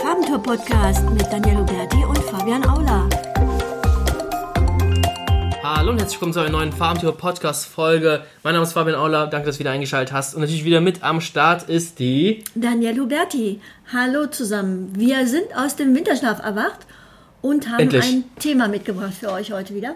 Farbentour-Podcast mit Daniel Huberti und Fabian Aula. Hallo und herzlich willkommen zu einer neuen Farmtour Podcast Folge. Mein Name ist Fabian Aula, danke, dass du wieder eingeschaltet hast. Und natürlich wieder mit am Start ist die Daniel Huberti. Hallo zusammen. Wir sind aus dem Winterschlaf erwacht und haben Endlich. ein Thema mitgebracht für euch heute wieder.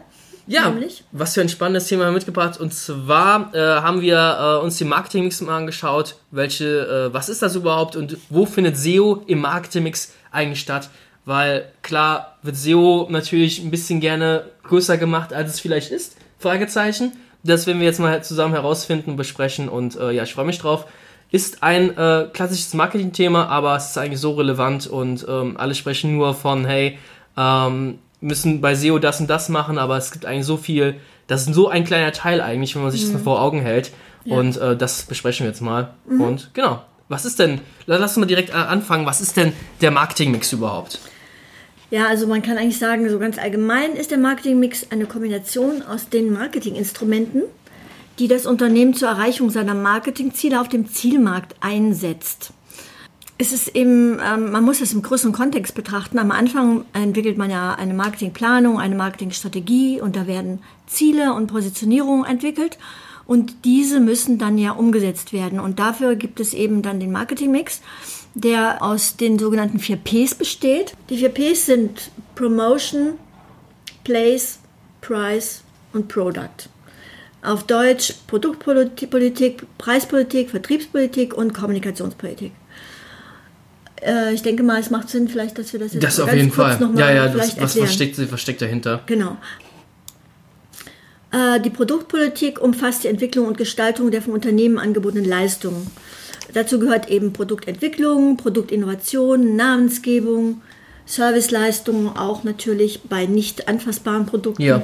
Ja, Nämlich? was für ein spannendes Thema mitgebracht. Und zwar äh, haben wir äh, uns den Marketingmix mal angeschaut. Welche, äh, was ist das überhaupt und wo findet SEO im Marketingmix eigentlich statt? Weil klar wird SEO natürlich ein bisschen gerne größer gemacht, als es vielleicht ist. Fragezeichen. Das werden wir jetzt mal zusammen herausfinden und besprechen. Und äh, ja, ich freue mich drauf. Ist ein äh, klassisches Marketingthema, aber es ist eigentlich so relevant und ähm, alle sprechen nur von, hey, ähm, müssen bei SEO das und das machen, aber es gibt eigentlich so viel, das ist so ein kleiner Teil eigentlich, wenn man sich das mal vor Augen hält. Und äh, das besprechen wir jetzt mal. Und genau, was ist denn, lass uns mal direkt äh, anfangen, was ist denn der Marketingmix überhaupt? Ja, also man kann eigentlich sagen, so ganz allgemein ist der Marketingmix eine Kombination aus den Marketinginstrumenten, die das Unternehmen zur Erreichung seiner Marketingziele auf dem Zielmarkt einsetzt. Es ist eben, ähm, man muss es im größeren Kontext betrachten. Am Anfang entwickelt man ja eine Marketingplanung, eine Marketingstrategie und da werden Ziele und Positionierungen entwickelt und diese müssen dann ja umgesetzt werden. Und dafür gibt es eben dann den Marketingmix, der aus den sogenannten 4 Ps besteht. Die 4 Ps sind Promotion, Place, Price und Product. Auf Deutsch Produktpolitik, Preispolitik, Vertriebspolitik und Kommunikationspolitik. Äh, ich denke mal, es macht Sinn, vielleicht, dass wir das jetzt Das auf jeden Fall. Ja, ja, das, was, erklären. steckt, was steckt dahinter? Genau. Äh, Die Produktpolitik umfasst die Entwicklung und Gestaltung der vom Unternehmen angebotenen Leistungen. Dazu gehört eben Produktentwicklung, Produktinnovation, Namensgebung, Serviceleistungen, auch natürlich bei nicht anfassbaren Produkten, Ja.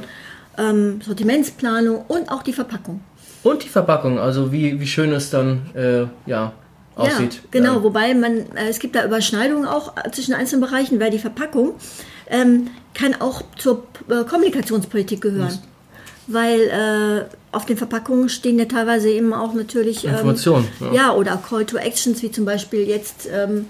ähm, Sortimentsplanung und auch die Verpackung. Und die Verpackung, also wie, wie schön es dann äh, ja, aussieht. Ja, genau, Ja. wobei man, äh, es gibt da Überschneidungen auch äh, zwischen einzelnen Bereichen, weil die Verpackung ähm, kann auch zur äh, Kommunikationspolitik gehören. Weil äh, auf den Verpackungen stehen ja teilweise eben auch natürlich ähm, Informationen, Ja. ja. oder Call to Actions, wie zum Beispiel jetzt ähm,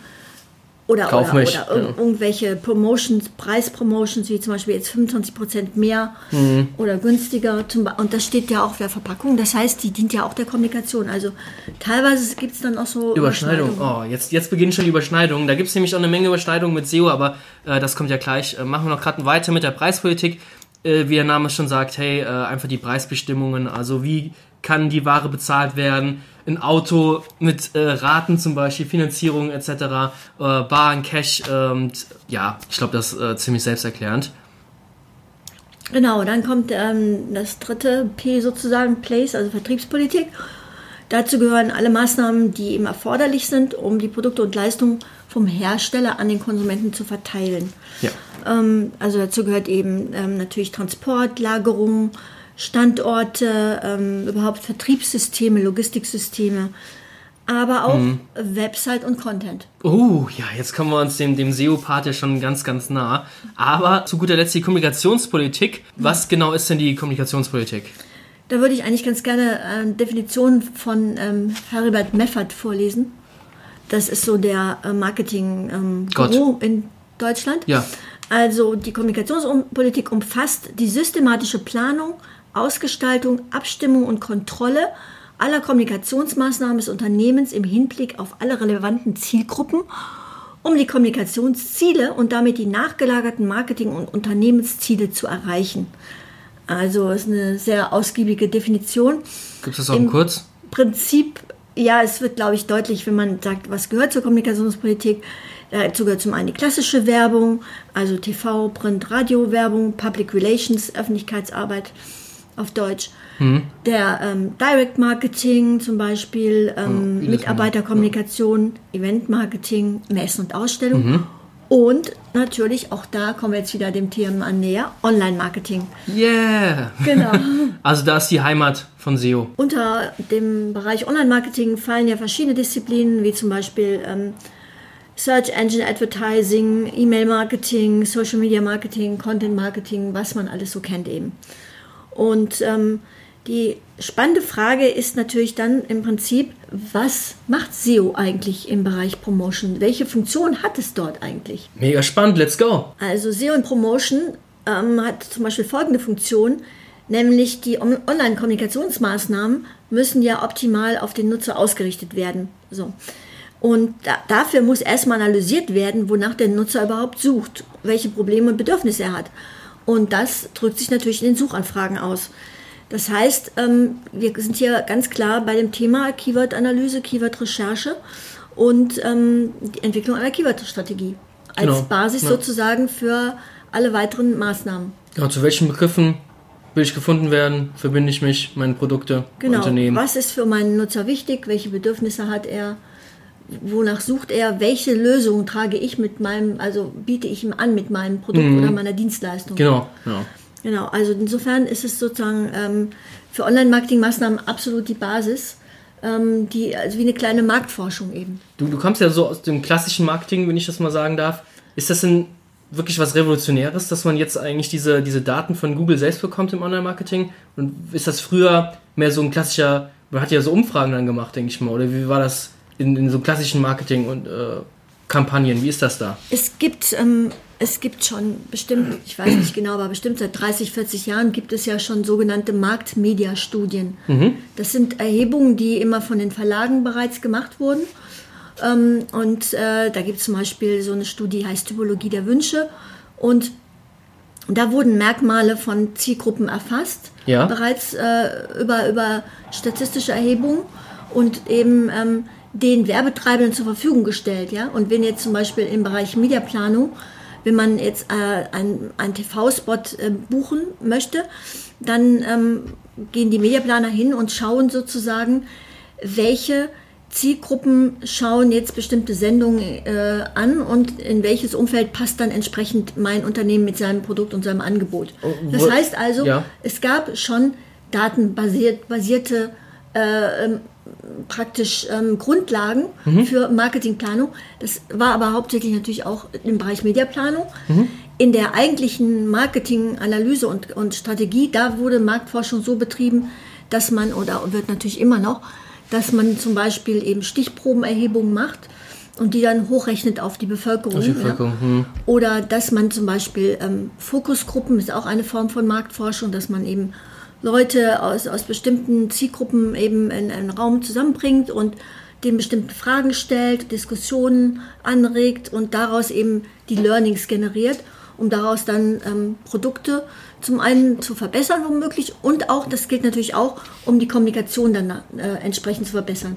oder, oder, oder ja. irgendwelche Promotions, Preispromotions, wie zum Beispiel jetzt 25% mehr Mhm. oder günstiger. Und das steht ja auch der Verpackung. Das heißt, die dient ja auch der Kommunikation. Also teilweise gibt es dann auch so Überschneidung. Oh, jetzt, jetzt beginnen schon die Überschneidungen. Da gibt es nämlich auch eine Menge Überschneidungen mit SEO, aber äh, das kommt ja gleich. Äh, machen wir noch gerade weiter mit der Preispolitik. Äh, wie der Name schon sagt, hey, äh, einfach die Preisbestimmungen. Also wie kann die Ware bezahlt werden? Ein Auto mit äh, Raten zum Beispiel, Finanzierung etc., äh, Bar und Cash. ähm, ja, ich glaube, das ist äh, ziemlich selbsterklärend. Genau, dann kommt ähm, das dritte P sozusagen, Place, also Vertriebspolitik. Dazu gehören alle Maßnahmen, die eben erforderlich sind, um die Produkte und Leistungen vom Hersteller an den Konsumenten zu verteilen. Ja. Ähm, also dazu gehört eben ähm, natürlich Transport, Lagerung, Standorte, ähm, überhaupt Vertriebssysteme, Logistiksysteme, aber auch Website und Content. Oh, ja, jetzt kommen wir uns dem, dem SEO-Part ja schon ganz, ganz nah. Aber zu guter Letzt die Kommunikationspolitik. Was genau ist denn die Kommunikationspolitik? Da würde ich eigentlich ganz gerne eine Definition von ähm, Heribert Meffert vorlesen. Das ist so der äh, Marketing-Guru in Deutschland. Ja. Also die Kommunikationspolitik umfasst die systematische Planung, Ausgestaltung, Abstimmung und Kontrolle aller Kommunikationsmaßnahmen des Unternehmens im Hinblick auf alle relevanten Zielgruppen, um die Kommunikationsziele und damit die nachgelagerten Marketing- und Unternehmensziele zu erreichen. Also ist eine sehr ausgiebige Definition. Gibt es das auch Im kurz? Prinzip, ja, es wird, glaube ich, deutlich, wenn man sagt, was gehört zur Kommunikationspolitik. Dazu gehört zum einen die klassische Werbung, also TV, Print, Radio, Werbung, Public Relations, Öffentlichkeitsarbeit auf Deutsch. Der ähm, Direct Marketing zum Beispiel, ähm, wie das Mitarbeiterkommunikation, Event Marketing, Messen und Ausstellungen. Und natürlich, auch da kommen wir jetzt wieder dem Thema näher, Online-Marketing. Yeah! Genau. Also da ist die Heimat von SEO. Unter dem Bereich Online-Marketing fallen ja verschiedene Disziplinen, wie zum Beispiel ähm, Search Engine Advertising, E-Mail-Marketing, Social Media Marketing, Content-Marketing, was man alles so kennt eben. Und ähm, Die spannende Frage ist natürlich dann im Prinzip, was macht SEO eigentlich im Bereich Promotion? Welche Funktion hat es dort eigentlich? Mega spannend, let's go. Also SEO und Promotion ähm, hat zum Beispiel folgende Funktion, nämlich die Online-Kommunikationsmaßnahmen müssen ja optimal auf den Nutzer ausgerichtet werden. So. Und da, dafür muss erstmal analysiert werden, wonach der Nutzer überhaupt sucht, welche Probleme und Bedürfnisse er hat. Und das drückt sich natürlich in den Suchanfragen aus. Das heißt, ähm, wir sind hier ganz klar bei dem Thema Keyword-Analyse, Keyword-Recherche und ähm, die Entwicklung einer Keyword-Strategie als genau. Basis ja. sozusagen für alle weiteren Maßnahmen. Genau, zu welchen Begriffen will ich gefunden werden? Verbinde ich mich, meine Produkte, genau. Unternehmen? Was ist für meinen Nutzer wichtig? Welche Bedürfnisse hat er? Wonach sucht er? Welche Lösung trage ich mit meinem, also biete ich ihm an mit meinem Produkt mhm. oder meiner Dienstleistung? Genau, genau. Genau, also insofern ist es sozusagen ähm, für Online-Marketing-Maßnahmen absolut die Basis, ähm, die, also wie eine kleine Marktforschung eben. Du, du kommst ja so aus dem klassischen Marketing, wenn ich das mal sagen darf. Ist das denn wirklich was Revolutionäres, dass man jetzt eigentlich diese, diese Daten von Google selbst bekommt im Online-Marketing? Und ist das früher mehr so ein klassischer, man hat ja so Umfragen dann gemacht, denke ich mal, oder wie war das in, in so klassischen Marketing und äh, Kampagnen? Wie ist das da? Es gibt ähm, es gibt schon bestimmt, ich weiß nicht genau, aber bestimmt seit 30, 40 Jahren gibt es ja schon sogenannte Marktmedia-Studien. Mhm. Das sind Erhebungen, die immer von den Verlagen bereits gemacht wurden. Ähm, und äh, da gibt es zum Beispiel so eine Studie, die heißt Typologie der Wünsche. Und da wurden Merkmale von Zielgruppen erfasst, ja. bereits äh, über, über statistische Erhebungen und eben ähm, den Werbetreibenden zur Verfügung gestellt. Ja? Und wenn jetzt zum Beispiel im Bereich Mediaplanung wenn man jetzt äh, einen TV-Spot äh, buchen möchte, dann ähm, gehen die Mediaplaner hin und schauen sozusagen, welche Zielgruppen schauen jetzt bestimmte Sendungen äh, an und in welches Umfeld passt dann entsprechend mein Unternehmen mit seinem Produkt und seinem Angebot. Oh, das heißt also, ja. es gab schon datenbasierte äh, ähm, praktisch ähm, Grundlagen mhm. für Marketingplanung. Das war aber hauptsächlich natürlich auch im Bereich Mediaplanung. Mhm. In der eigentlichen Marketinganalyse und, und Strategie, da wurde Marktforschung so betrieben, dass man, oder wird natürlich immer noch, dass man zum Beispiel eben Stichprobenerhebungen macht und die dann hochrechnet auf die Bevölkerung. Auf die Bevölkerung. Ja. Hm. Oder dass man zum Beispiel ähm, Fokusgruppen, ist auch eine Form von Marktforschung, dass man eben Leute aus, aus bestimmten Zielgruppen eben in einen Raum zusammenbringt und den bestimmte Fragen stellt, Diskussionen anregt und daraus eben die Learnings generiert, um daraus dann ähm, Produkte zum einen zu verbessern womöglich und auch, das gilt natürlich auch, um die Kommunikation dann äh, entsprechend zu verbessern.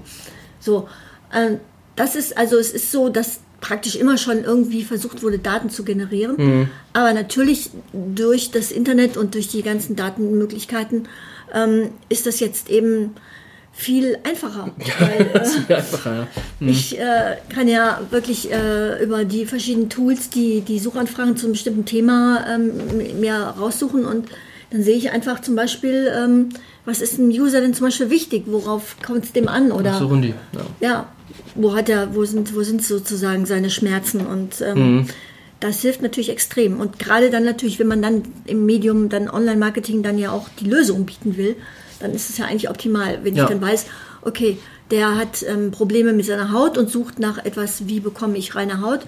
So, äh, das ist also es ist so, dass praktisch immer schon irgendwie versucht wurde, Daten zu generieren. Mhm. Aber natürlich durch das Internet und durch die ganzen Datenmöglichkeiten ähm, ist das jetzt eben viel einfacher. Weil, äh, viel einfacher ja. mhm. Ich äh, kann ja wirklich äh, über die verschiedenen Tools die, die Suchanfragen zu einem bestimmten Thema ähm, mir raussuchen und dann sehe ich einfach zum Beispiel, ähm, was ist einem User denn zum Beispiel wichtig, worauf kommt es dem an? Oder, so die. Ja. ja wo hat er, wo sind, wo sind sozusagen seine Schmerzen und ähm, mhm. das hilft natürlich extrem. Und gerade dann natürlich, wenn man dann im Medium dann Online-Marketing dann ja auch die Lösung bieten will, dann ist es ja eigentlich optimal, wenn ja. ich dann weiß, okay, der hat ähm, Probleme mit seiner Haut und sucht nach etwas, wie bekomme ich reine Haut.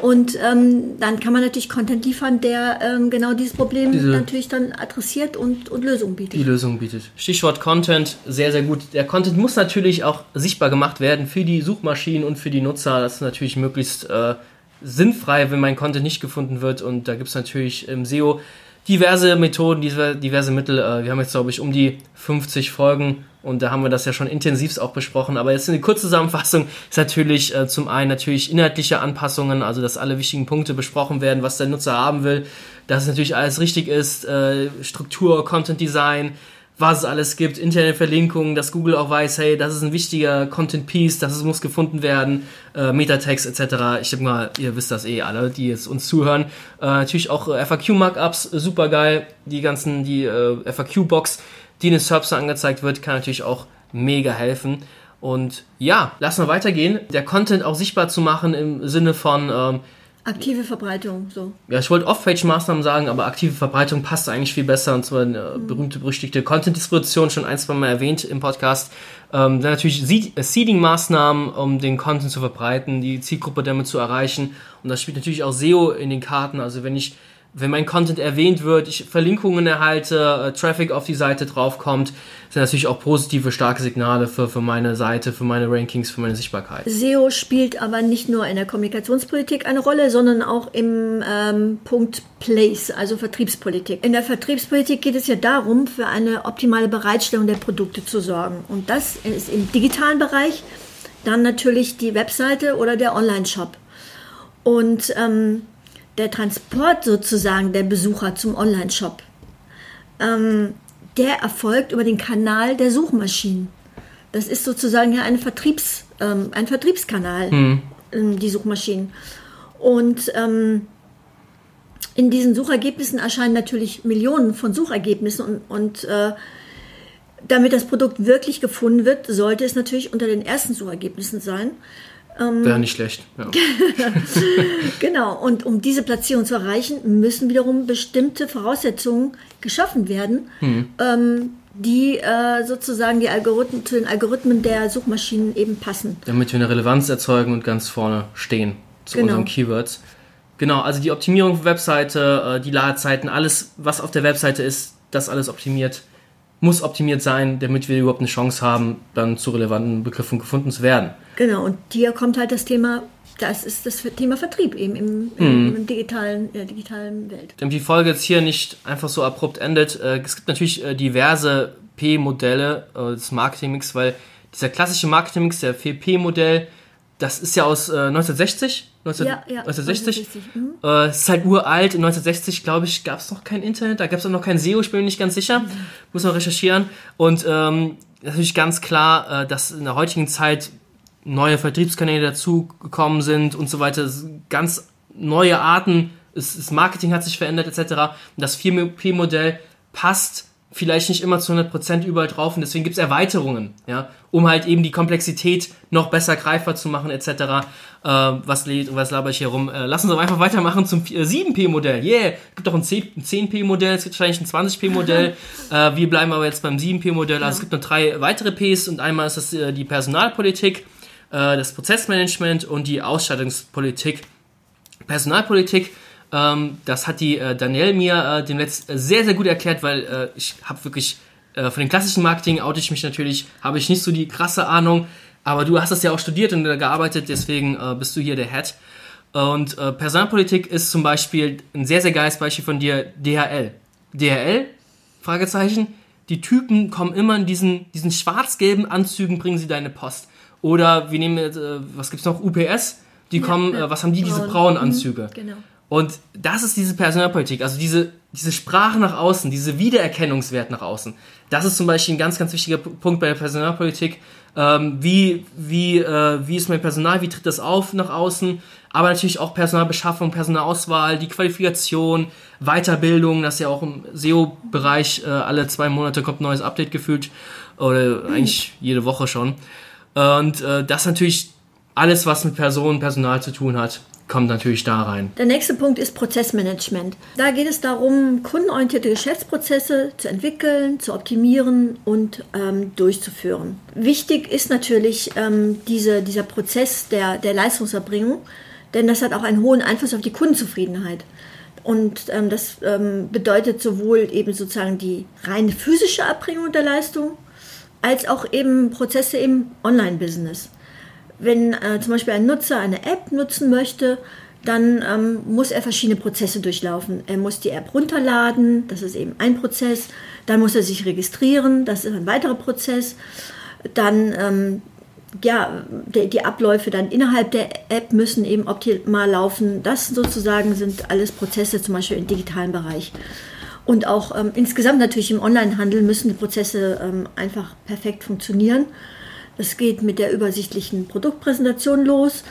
Und ähm, dann kann man natürlich Content liefern, der ähm, genau dieses Problem Diese, natürlich dann adressiert und, und Lösungen bietet. Die Lösung bietet. Stichwort Content, sehr, sehr gut. Der Content muss natürlich auch sichtbar gemacht werden für die Suchmaschinen und für die Nutzer. Das ist natürlich möglichst äh, sinnfrei, wenn mein Content nicht gefunden wird. Und da gibt es natürlich im SEO diverse Methoden, diverse Mittel. Äh, wir haben jetzt, glaube ich, um die 50 Folgen und da haben wir das ja schon intensivst auch besprochen. Aber jetzt eine Kurzzusammenfassung ist natürlich äh, zum einen natürlich inhaltliche Anpassungen, also dass alle wichtigen Punkte besprochen werden, was der Nutzer haben will, dass es natürlich alles richtig ist, äh, Struktur, Content Design, was es alles gibt, interne Verlinkungen, dass Google auch weiß, hey, das ist ein wichtiger Content Piece, das muss gefunden werden, äh, Metatext etc. Ich denke mal, ihr wisst das eh alle, die jetzt uns zuhören. Äh, natürlich auch äh, FAQ Markups, super geil, die ganzen, die äh, FAQ Box, die in den Serbs angezeigt wird, kann natürlich auch mega helfen. Und ja, lass mal weitergehen. Der Content auch sichtbar zu machen im Sinne von ähm, Aktive Verbreitung, so. Ja, ich wollte Off-Page-Maßnahmen sagen, aber aktive Verbreitung passt eigentlich viel besser. Und zwar eine mhm. berühmte, berüchtigte Content-Distribution, schon ein, zwei Mal erwähnt im Podcast. Ähm, dann natürlich äh, Seeding-Maßnahmen, um den Content zu verbreiten, die Zielgruppe damit zu erreichen. Und das spielt natürlich auch SEO in den Karten. Also wenn ich wenn mein Content erwähnt wird, ich Verlinkungen erhalte, äh, Traffic auf die Seite draufkommt, sind natürlich auch positive, starke Signale für, für meine Seite, für meine Rankings, für meine Sichtbarkeit. SEO spielt aber nicht nur in der Kommunikationspolitik eine Rolle, sondern auch im ähm, Punkt Place, also Vertriebspolitik. In der Vertriebspolitik geht es ja darum, für eine optimale Bereitstellung der Produkte zu sorgen. Und das ist im digitalen Bereich dann natürlich die Webseite oder der Online-Shop. Und ähm, der Transport sozusagen der Besucher zum Online-Shop, ähm, der erfolgt über den Kanal der Suchmaschinen. Das ist sozusagen ja ein, Vertriebs, ähm, ein Vertriebskanal, mhm. die Suchmaschinen. Und ähm, in diesen Suchergebnissen erscheinen natürlich Millionen von Suchergebnissen und, und äh, damit das Produkt wirklich gefunden wird, sollte es natürlich unter den ersten Suchergebnissen sein. Ähm, Wäre nicht schlecht. Ja. genau, und um diese Platzierung zu erreichen, müssen wiederum bestimmte Voraussetzungen geschaffen werden, mhm. ähm, die äh, sozusagen die Algorithmen, zu den Algorithmen der Suchmaschinen eben passen. Damit wir eine Relevanz erzeugen und ganz vorne stehen zu genau. unseren Keywords. Genau, also die Optimierung der Webseite, äh, die Ladezeiten, alles, was auf der Webseite ist, das alles optimiert muss optimiert sein, damit wir überhaupt eine Chance haben, dann zu relevanten Begriffen gefunden zu werden. Genau, und hier kommt halt das Thema, das ist das Thema Vertrieb eben im, im, mhm. im digitalen, der digitalen Welt. Damit die Folge jetzt hier nicht einfach so abrupt endet, äh, es gibt natürlich äh, diverse P-Modelle äh, des Marketingmix, weil dieser klassische Marketingmix, der 4P-Modell, das ist ja aus 1960 19, ja, ja, 1960. 1960. Mhm. Äh, ist halt uralt. 1960, glaube ich, gab es noch kein Internet. Da gab es auch noch kein SEO, ich bin mir nicht ganz sicher. Mhm. Muss man recherchieren. Und ähm, natürlich ganz klar, äh, dass in der heutigen Zeit neue Vertriebskanäle dazugekommen sind und so weiter. Ganz neue Arten. Das Marketing hat sich verändert etc. Und das 4P-Modell passt vielleicht nicht immer zu 100% überall drauf und deswegen gibt es Erweiterungen, ja, um halt eben die Komplexität noch besser greifbar zu machen etc. Äh, was, was laber ich hier rum? Äh, lassen Sie uns einfach weitermachen zum 7P-Modell. Yeah, es gibt auch ein 10P-Modell, es gibt wahrscheinlich ein 20P-Modell. äh, wir bleiben aber jetzt beim 7P-Modell. Also es gibt noch drei weitere Ps und einmal ist das äh, die Personalpolitik, äh, das Prozessmanagement und die Ausstattungspolitik. Personalpolitik ähm, das hat die äh, Danielle mir äh, demnächst äh, sehr, sehr gut erklärt, weil äh, ich habe wirklich äh, von dem klassischen Marketing oute ich mich natürlich, habe ich nicht so die krasse Ahnung, aber du hast das ja auch studiert und gearbeitet, deswegen äh, bist du hier der Head. Und Personalpolitik ist zum Beispiel ein sehr, sehr geiles Beispiel von dir, DHL. DHL? Fragezeichen. Die Typen kommen immer in diesen, diesen schwarz-gelben Anzügen, bringen sie deine Post. Oder wir nehmen, was gibt's noch, UPS? Die kommen, ja, was haben die, diese braunen Anzüge? Mhm, genau. Und das ist diese Personalpolitik, also diese, diese Sprache nach außen, diese Wiedererkennungswert nach außen. Das ist zum Beispiel ein ganz, ganz wichtiger Punkt bei der Personalpolitik. Ähm, wie, wie, äh, wie ist mein Personal, wie tritt das auf nach außen? Aber natürlich auch Personalbeschaffung, Personalauswahl, die Qualifikation, Weiterbildung, das ist ja auch im SEO-Bereich äh, alle zwei Monate kommt ein neues Update gefühlt. Oder eigentlich jede Woche schon. Und äh, das natürlich alles, was mit Personen, Personal zu tun hat kommt natürlich da rein. Der nächste Punkt ist Prozessmanagement. Da geht es darum, kundenorientierte Geschäftsprozesse zu entwickeln, zu optimieren und ähm, durchzuführen. Wichtig ist natürlich ähm, diese, dieser Prozess der, der Leistungserbringung, denn das hat auch einen hohen Einfluss auf die Kundenzufriedenheit. Und ähm, das ähm, bedeutet sowohl eben sozusagen die reine physische Erbringung der Leistung, als auch eben Prozesse im Online-Business wenn äh, zum Beispiel ein Nutzer eine App nutzen möchte, dann ähm, muss er verschiedene Prozesse durchlaufen. Er muss die App runterladen, das ist eben ein Prozess. Dann muss er sich registrieren, das ist ein weiterer Prozess. Dann ähm, ja, die, die, Abläufe dann innerhalb der App müssen eben optimal laufen. Das sozusagen sind alles Prozesse, zum Beispiel im digitalen Bereich. Und auch ähm, insgesamt natürlich im Onlinehandel müssen die Prozesse ähm, einfach perfekt funktionieren. Es geht mit der übersichtlichen Produktpräsentation los.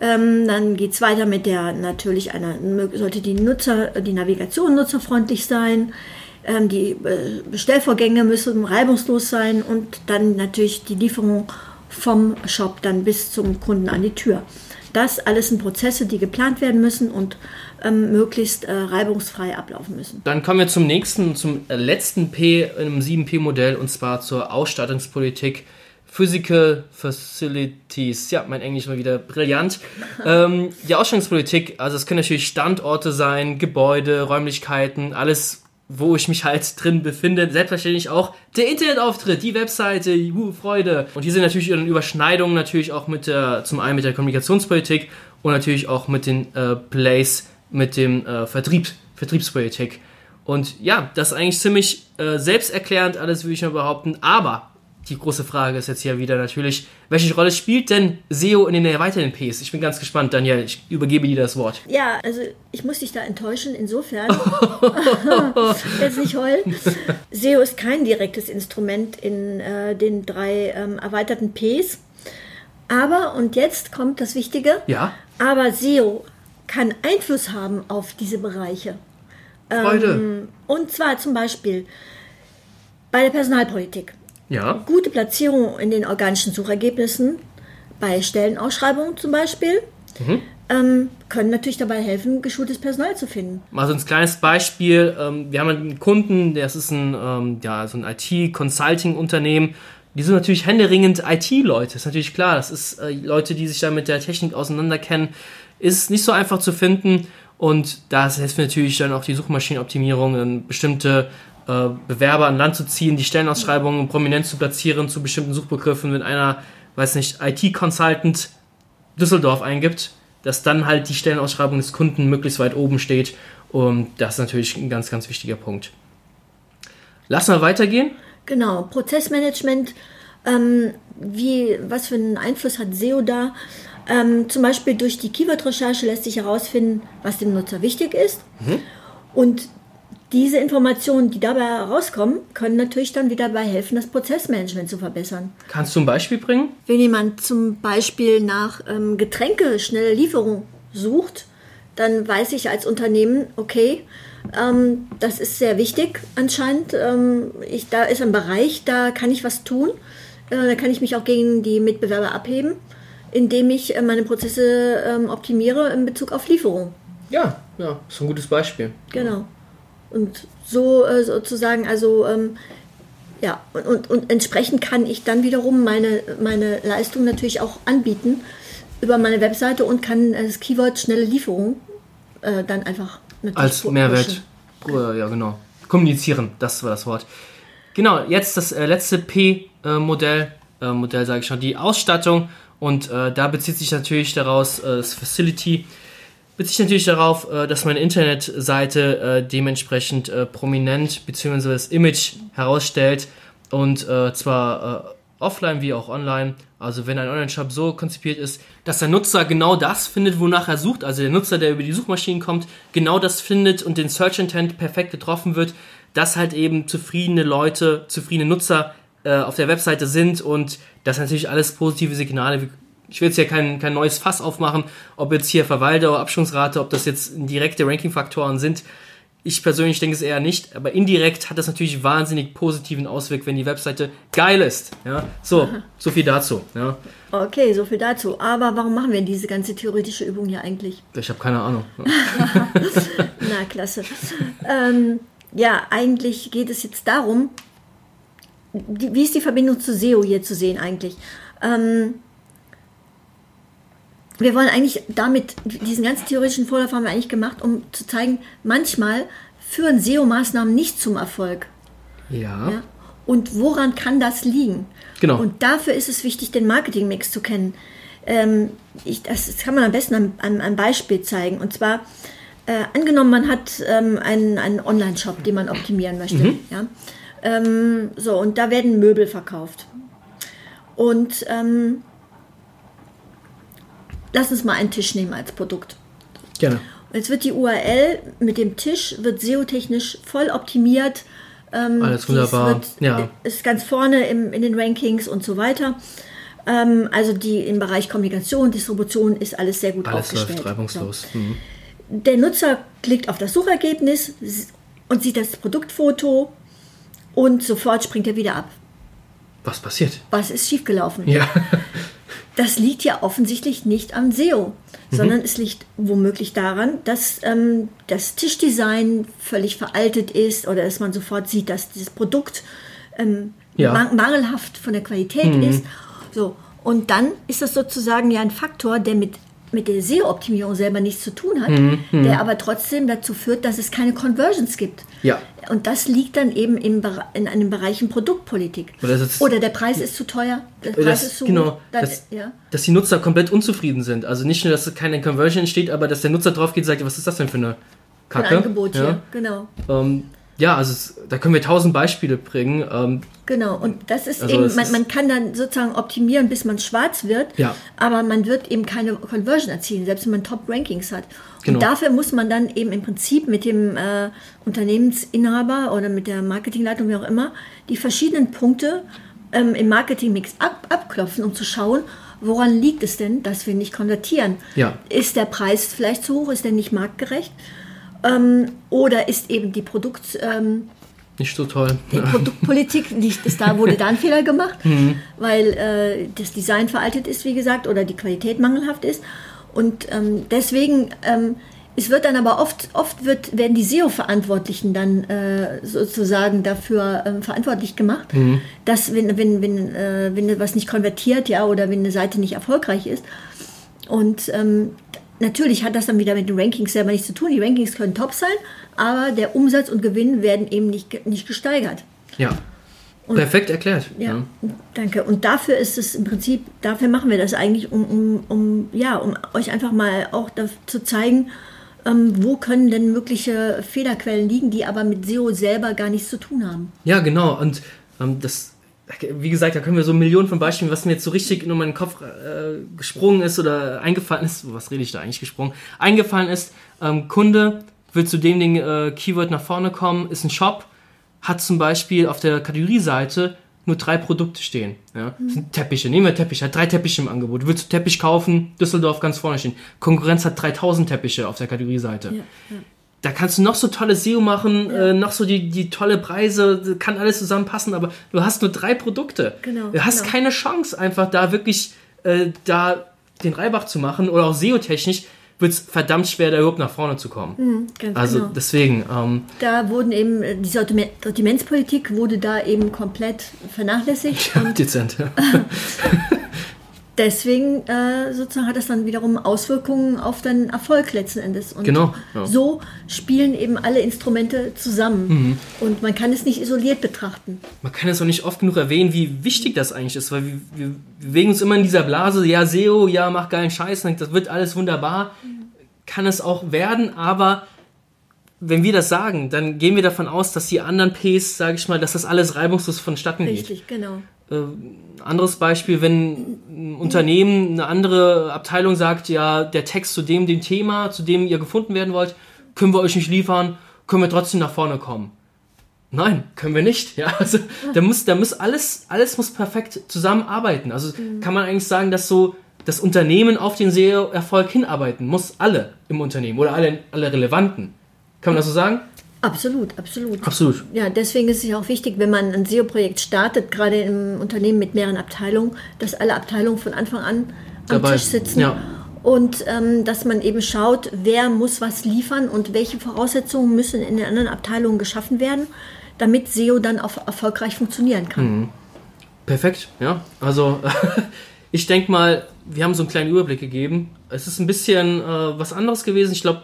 Ähm, dann geht es weiter mit der natürlich einer, sollte die Nutzer, die Navigation nutzerfreundlich sein. Ähm, die äh, Bestellvorgänge müssen reibungslos sein und dann natürlich die Lieferung vom Shop dann bis zum Kunden an die Tür. Das alles sind Prozesse, die geplant werden müssen und ähm, möglichst äh, reibungsfrei ablaufen müssen. Dann kommen wir zum nächsten, zum äh, letzten P im 7P-Modell und zwar zur Ausstattungspolitik. Physical Facilities. Ja, mein Englisch mal wieder brillant. ähm, die Ausstellungspolitik, also es können natürlich Standorte sein, Gebäude, Räumlichkeiten, alles, wo ich mich halt drin befinde. Selbstverständlich auch der Internetauftritt, die Webseite, juhu, Freude. Und hier sind natürlich in Überschneidungen natürlich auch mit der, zum einen mit der Kommunikationspolitik und natürlich auch mit den äh, Plays, mit dem äh, Vertrieb, Vertriebspolitik. Und ja, das ist eigentlich ziemlich äh, selbsterklärend, alles würde ich mal behaupten. Aber die große Frage ist jetzt hier wieder natürlich, welche Rolle spielt denn SEO in den erweiterten Ps? Ich bin ganz gespannt, Daniel, ich übergebe dir das Wort. Ja, also ich muss dich da enttäuschen, insofern. Jetzt nicht heulen. SEO ist kein direktes Instrument in äh, den drei ähm, erweiterten Ps. Aber, und jetzt kommt das Wichtige, Ja, aber SEO kann Einfluss haben auf diese Bereiche. Freude. Ähm, und zwar zum Beispiel bei der Personalpolitik. Ja, Gute Platzierung in den organischen Suchergebnissen, bei Stellenausschreibungen zum Beispiel, ähm, können natürlich dabei helfen, geschultes Personal zu finden. mal so ein kleines Beispiel. Ähm, wir haben einen Kunden, das ist ein, ähm, ja, so ein IT-Consulting-Unternehmen. Die sind natürlich händeringend IT-Leute, ist natürlich klar. Das ist äh, Leute, die sich da mit der Technik auseinanderkennen. Ist nicht so einfach zu finden. Und da hilft natürlich dann auch die Suchmaschinenoptimierung, dann bestimmte äh, Bewerber an Land zu ziehen, die Stellenausschreibungen prominent zu platzieren zu bestimmten Suchbegriffen. Wenn einer, weiß nicht, IT-Consultant Düsseldorf eingibt, dass dann halt die Stellenausschreibung des Kunden möglichst weit oben steht. Und das ist natürlich ein ganz, ganz wichtiger Punkt. Lass mal weitergehen. Genau, Prozessmanagement, ähm, wie, was für einen Einfluss hat SEO da? Ähm, zum Beispiel durch die Keyword-Recherche lässt sich herausfinden, was dem Nutzer wichtig ist. Und diese Informationen, die dabei herauskommen, können natürlich dann wieder dabei helfen, das Prozessmanagement zu verbessern. Kannst du ein Beispiel bringen? Wenn jemand zum Beispiel nach ähm, Getränke schnelle Lieferung sucht, dann weiß ich als Unternehmen, okay, ähm, das ist sehr wichtig anscheinend. Ähm, ich, da ist ein Bereich, da kann ich was tun. Äh, da kann ich mich auch gegen die Mitbewerber abheben, indem ich äh, meine Prozesse ähm, optimiere in Bezug auf Lieferung. Ja, ja, ist ein gutes Beispiel. Genau. Und so äh, sozusagen, also ähm, ja, und, und, und entsprechend kann ich dann wiederum meine, meine Leistung natürlich auch anbieten über meine Webseite und kann das Keyword schnelle Lieferung äh, dann einfach natürlich Als pushen. Mehrwert. Äh, Ja, genau. Kommunizieren, das war das Wort. Genau, jetzt das äh, letzte P-Modell, äh, Modell sage ich schon, die Ausstattung. Und äh, da bezieht sich natürlich daraus äh, das Facility, bezieht sich natürlich darauf, äh, dass meine Internetseite äh, dementsprechend äh, prominent bzw. das Image herausstellt. Und zwar offline wie auch online. Also wenn ein Online-Shop so konzipiert ist, dass der Nutzer genau das findet, wonach er sucht. Also der Nutzer, der über die Suchmaschinen kommt, genau das findet und den Search Intent perfekt getroffen wird, dass halt eben zufriedene Leute, zufriedene Nutzer auf der Webseite sind und das natürlich alles positive Signale. Ich will jetzt hier kein, kein neues Fass aufmachen, ob jetzt hier Verwalter oder Absprungsrate, ob das jetzt direkte Ranking-Faktoren sind. Ich persönlich denke es eher nicht, aber indirekt hat das natürlich wahnsinnig positiven Auswirk, wenn die Webseite geil ist. Ja, so, so viel dazu. Ja, Okay, so viel dazu. Aber warum machen wir diese ganze theoretische Übung hier eigentlich? ich habe keine Ahnung. Na, klasse. ähm, ja, eigentlich geht es jetzt darum, die, wie ist die Verbindung zu SEO hier zu sehen eigentlich? Ähm, wir wollen eigentlich damit, diesen ganzen theoretischen Vorlauf haben wir eigentlich gemacht, um zu zeigen, manchmal führen SEO-Maßnahmen nicht zum Erfolg. Ja, Ja? Und woran kann das liegen? Genau. Und dafür ist es wichtig, den Marketingmix zu kennen. Ähm, ich, das, das kann man am besten an an einem Beispiel zeigen. Und zwar, äh, angenommen, man hat ähm, einen, einen Online-Shop, den man optimieren möchte. Ja? Ähm, so, und da werden Möbel verkauft. Und ähm, lass uns mal einen Tisch nehmen als Produkt. gerne. Und jetzt wird die URL mit dem Tisch, wird SEO-technisch voll optimiert. Ähm, Alles wunderbar. Wird, Ja. Ist ganz vorne im, in den Rankings und so weiter. Ähm, also die im Bereich Kommunikation, Distribution ist alles sehr gut Alles aufgestellt. läuft reibungslos. Mhm. Der Nutzer klickt auf das Suchergebnis und sieht das Produktfoto und sofort springt er wieder ab. Was passiert? Was ist schiefgelaufen? Ja, Das liegt ja offensichtlich nicht am SEO, mhm. sondern es liegt womöglich daran, dass ähm, das Tischdesign völlig veraltet ist oder dass man sofort sieht, dass dieses Produkt ähm, ja. mangelhaft von der Qualität mhm. ist. So. Und dann ist das sozusagen ja ein Faktor, der mit mit der SEO-Optimierung selber nichts zu tun hat, mhm, mhm, der aber trotzdem dazu führt, dass es keine Conversions gibt. Ja. Und das liegt dann eben im, in einem Bereich in Produktpolitik. Oder, Oder, der Preis ist zu teuer, der Preis das, ist zu genau, hoch. Dann, dass, ja. dass die Nutzer komplett unzufrieden sind. Also nicht nur, dass keine Conversion entsteht, aber dass der Nutzer drauf geht und sagt, was ist das denn für eine Kacke? Ein Angebot ja. hier, genau. Ähm, ja, also es, da können wir tausend Beispiele bringen. Ähm, genau, und das ist also eben, man, man, kann dann sozusagen optimieren, bis man schwarz wird, ja. aber man wird eben keine Conversion erzielen, selbst wenn man Top-Rankings hat. Genau. Und dafür muss man dann eben im Prinzip mit dem äh, Unternehmensinhaber oder mit der Marketingleitung, wie auch immer, die verschiedenen Punkte ähm, im Marketingmix ab, abklopfen, um zu schauen, woran liegt es denn, dass wir nicht konvertieren? Ja. Ist der Preis vielleicht zu hoch? Ist der nicht marktgerecht? Ähm, oder ist eben die Produkt... Ähm, nicht so toll. Die Produktpolitik, nicht, ist da wurde da ein Fehler gemacht, mhm. weil äh, das Design veraltet ist, wie gesagt, oder die Qualität mangelhaft ist. Und ähm, deswegen, ähm, es wird dann aber oft, oft wird, werden die SEO-Verantwortlichen dann äh, sozusagen dafür ähm, verantwortlich gemacht, mhm. dass wenn, wenn, wenn, äh, wenn was nicht konvertiert, ja, oder wenn eine Seite nicht erfolgreich ist. Und ähm, Natürlich hat das dann wieder mit den Rankings selber nichts zu tun. Die Rankings können top sein, aber der Umsatz und Gewinn werden eben nicht, nicht gesteigert. Ja. Und, Perfekt erklärt. Ja, ja, danke. Und dafür ist es im Prinzip, dafür machen wir das eigentlich, um, um, um ja, um euch einfach mal auch zu zeigen, ähm, wo können denn mögliche Fehlerquellen liegen, die aber mit SEO selber gar nichts zu tun haben. Ja, genau. Und ähm, das wie gesagt, da können wir so Millionen von Beispielen, was mir jetzt so richtig in meinen Kopf äh, gesprungen ist oder eingefallen ist, was rede ich da eigentlich gesprungen, eingefallen ist, ähm, Kunde will zu dem Ding äh, Keyword nach vorne kommen, ist ein Shop, hat zum Beispiel auf der Kategorieseite nur drei Produkte stehen. Ja? Das sind Teppiche, nehmen wir Teppiche, hat drei Teppiche im Angebot. Willst du Teppich kaufen? Düsseldorf ganz vorne stehen. Konkurrenz hat 3000 Teppiche auf der Kategorieseite. Ja, ja da kannst du noch so tolle SEO machen, ja. äh, noch so die, die tolle Preise, kann alles zusammenpassen, aber du hast nur drei Produkte. Genau, du hast genau. keine Chance, einfach da wirklich äh, da den Reibach zu machen oder auch SEO-technisch wird es verdammt schwer, da überhaupt nach vorne zu kommen. Mhm, also genau. deswegen. Ähm, da wurden eben, äh, die Sortimentspolitik wurde da eben komplett vernachlässigt. Ja, dezent. deswegen äh, sozusagen hat das dann wiederum Auswirkungen auf den Erfolg letzten Endes. Und genau. Ja. so spielen eben alle Instrumente zusammen. Mhm. Und man kann es nicht isoliert betrachten. Man kann es auch nicht oft genug erwähnen, wie wichtig das eigentlich ist, weil wir, wir, bewegen uns immer in dieser Blase, ja, SEO, ja, mach geilen Scheiß, das wird alles wunderbar. Mhm. Kann es auch werden, aber wenn wir das sagen, dann gehen wir davon aus, dass die anderen Ps, sage ich mal, dass das alles reibungslos vonstatten geht. Richtig, genau. Äh, anderes Beispiel, wenn ein Unternehmen, eine andere Abteilung sagt, ja, der Text zu dem, dem Thema, zu dem ihr gefunden werden wollt, können wir euch nicht liefern, können wir trotzdem nach vorne kommen. Nein, können wir nicht. Ja, also da muss, da muss alles, alles muss perfekt zusammenarbeiten. Also mhm. kann man eigentlich sagen, dass so das Unternehmen auf den SEO-Erfolg hinarbeiten muss, alle im Unternehmen oder alle, alle Relevanten. Kann man das so sagen? Absolut, absolut. Absolut. Ja, deswegen ist es ja auch wichtig, wenn man ein SEO-Projekt startet, gerade im Unternehmen mit mehreren Abteilungen, dass alle Abteilungen von Anfang an am Dabei, Tisch sitzen. Ja. Und ähm, dass man eben schaut, wer muss was liefern und welche Voraussetzungen müssen in den anderen Abteilungen geschaffen werden, damit SEO dann auch erfolgreich funktionieren kann. Mhm. Perfekt, ja. Also ich denke mal, wir haben so einen kleinen Überblick gegeben. Es ist ein bisschen äh, was anderes gewesen. Ich glaube,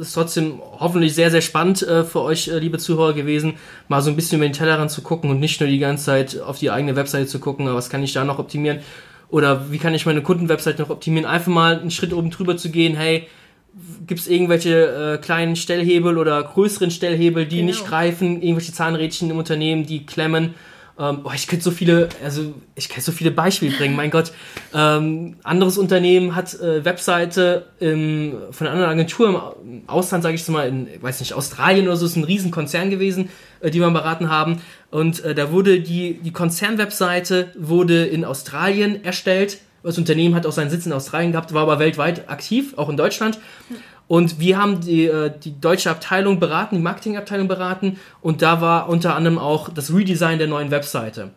ist trotzdem hoffentlich sehr, sehr spannend äh, für euch, äh, liebe Zuhörer, gewesen, mal so ein bisschen über den Tellerrand zu gucken und nicht nur die ganze Zeit auf die eigene Webseite zu gucken, was kann ich da noch optimieren oder wie kann ich meine Kundenwebseite noch optimieren. Einfach mal einen Schritt oben drüber zu gehen, hey, gibt es irgendwelche äh, kleinen Stellhebel oder größeren Stellhebel, die genau. nicht greifen, irgendwelche Zahnrädchen im Unternehmen, die klemmen ähm, oh, ich könnte so viele, also ich kann so viele Beispiele bringen. mein Gott, ähm, anderes Unternehmen hat äh, Webseite im, von einer anderen Agentur im Ausland, sage ich mal, in, weiß nicht, Australien oder so, ist ein Riesenkonzern gewesen, äh, die wir beraten haben. Und äh, da wurde die, die Konzernwebseite wurde in Australien erstellt. Das Unternehmen hat auch seinen Sitz in Australien gehabt, war aber weltweit aktiv, auch in Deutschland. Und wir haben die, äh, die deutsche Abteilung beraten, die Marketingabteilung beraten und da war unter anderem auch das Redesign der neuen Webseite.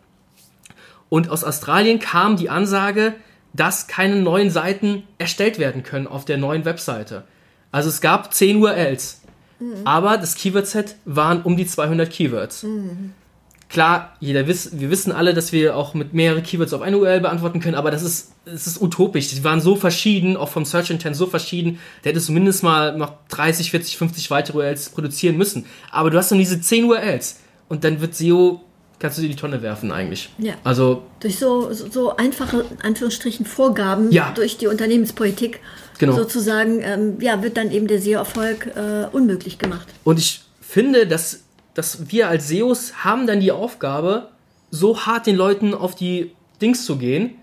Und aus Australien kam die Ansage, dass keine neuen Seiten erstellt werden können auf der neuen Webseite. Also es gab 10 URLs, mhm. aber das Keyword-Set waren um die 200 Keywords. Mhm. Klar, jeder wiss, wir wissen alle, dass wir auch mit mehreren Keywords auf eine URL beantworten können, aber das ist, das ist utopisch. Die waren so verschieden, auch vom Search Intent so verschieden, da hättest du mindestens mal noch 30, 40, 50 weitere URLs produzieren müssen. Aber du hast dann diese 10 URLs und dann wird SEO kannst du sie in die Tonne werfen eigentlich. Ja. Also durch so, so, so einfache Anführungsstrichen Vorgaben ja. durch die Unternehmenspolitik genau. sozusagen ähm, ja, wird dann eben der SEO-Erfolg äh, unmöglich gemacht. Und ich finde, dass, dass wir als SEOs haben dann die Aufgabe, so hart den Leuten auf die Dings zu gehen,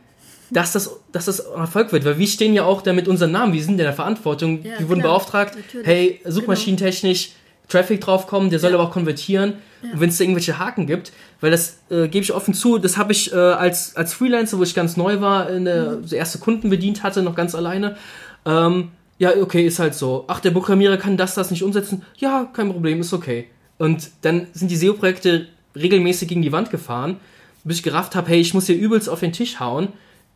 dass das, dass das Erfolg wird. Weil wir stehen ja auch da mit unseren Namen, wir sind in der Verantwortung, ja, wir wurden klar, beauftragt, natürlich. hey, genau. suchmaschinentechnisch, genau. Traffic draufkommen, der soll ja. aber auch konvertieren. Ja. Und wenn es da irgendwelche Haken gibt, weil das äh, gebe ich offen zu, das habe ich äh, als, als Freelancer, wo ich ganz neu war, in der, mhm. so erste Kunden bedient hatte, noch ganz alleine. Ähm, ja, okay, ist halt so. Ach, der Programmierer kann das, das nicht umsetzen. Ja, kein Problem, ist okay. Und dann sind die SEO-Projekte regelmäßig gegen die Wand gefahren, bis ich gerafft habe, hey, ich muss hier übelst auf den Tisch hauen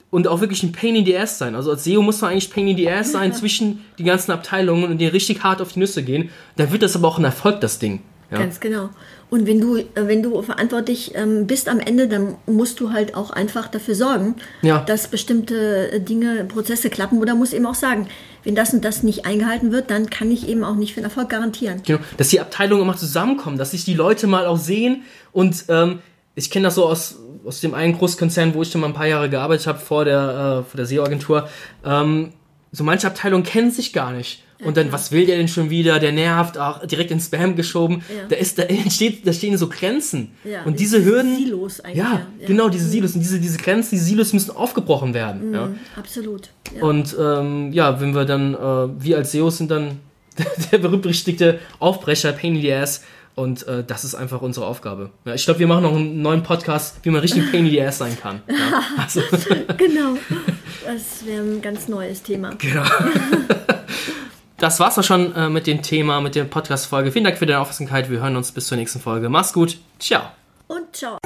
und auch wirklich ein Pain in the Ass sein. Also als SEO muss man eigentlich Pain in the Ass sein zwischen die ganzen Abteilungen und die richtig hart auf die Nüsse gehen. Dann wird das aber auch ein Erfolg, das Ding. Ja. Ganz genau. Und wenn du, äh, wenn du verantwortlich ähm, bist am Ende, dann musst du halt auch einfach dafür sorgen, ja. dass bestimmte äh, Dinge, Prozesse klappen. Oder musst eben auch sagen, wenn das und das nicht eingehalten wird, dann kann ich eben auch nicht für den Erfolg garantieren. Genau, dass die Abteilungen immer zusammenkommen, dass sich die Leute mal auch sehen. Und ähm, ich kenne das so aus, aus dem einen Großkonzern, wo ich schon mal ein paar Jahre gearbeitet habe, vor der, äh, der SEO-Agentur. Ähm, so manche Abteilungen kennen sich gar nicht. Und dann, was will der denn schon wieder? Der nervt, auch direkt in Spam geschoben. Da, ist, da, entsteht, da stehen so Grenzen. Und diese Hürden. Silos eigentlich. Ja, genau, diese Silos. Und diese, diese Grenzen, diese Silos müssen aufgebrochen werden. Mhm, ja. Absolut. Und ähm, ja, wenn wir dann, äh, wir als SEOs sind dann der berühmt-berüchtigte Aufbrecher, Pain in the Ass. Und äh, das ist einfach unsere Aufgabe. Ja, ich glaube, wir machen noch einen neuen Podcast, wie man richtig Pain in the Ass sein kann. Ja, also. genau. Das wäre ein ganz neues Thema. Genau das war's auch schon äh, mit dem Thema, mit der Podcast-Folge. Vielen Dank für deine Aufmerksamkeit. Wir hören uns bis zur nächsten Folge. Mach's gut. Ciao. Und ciao.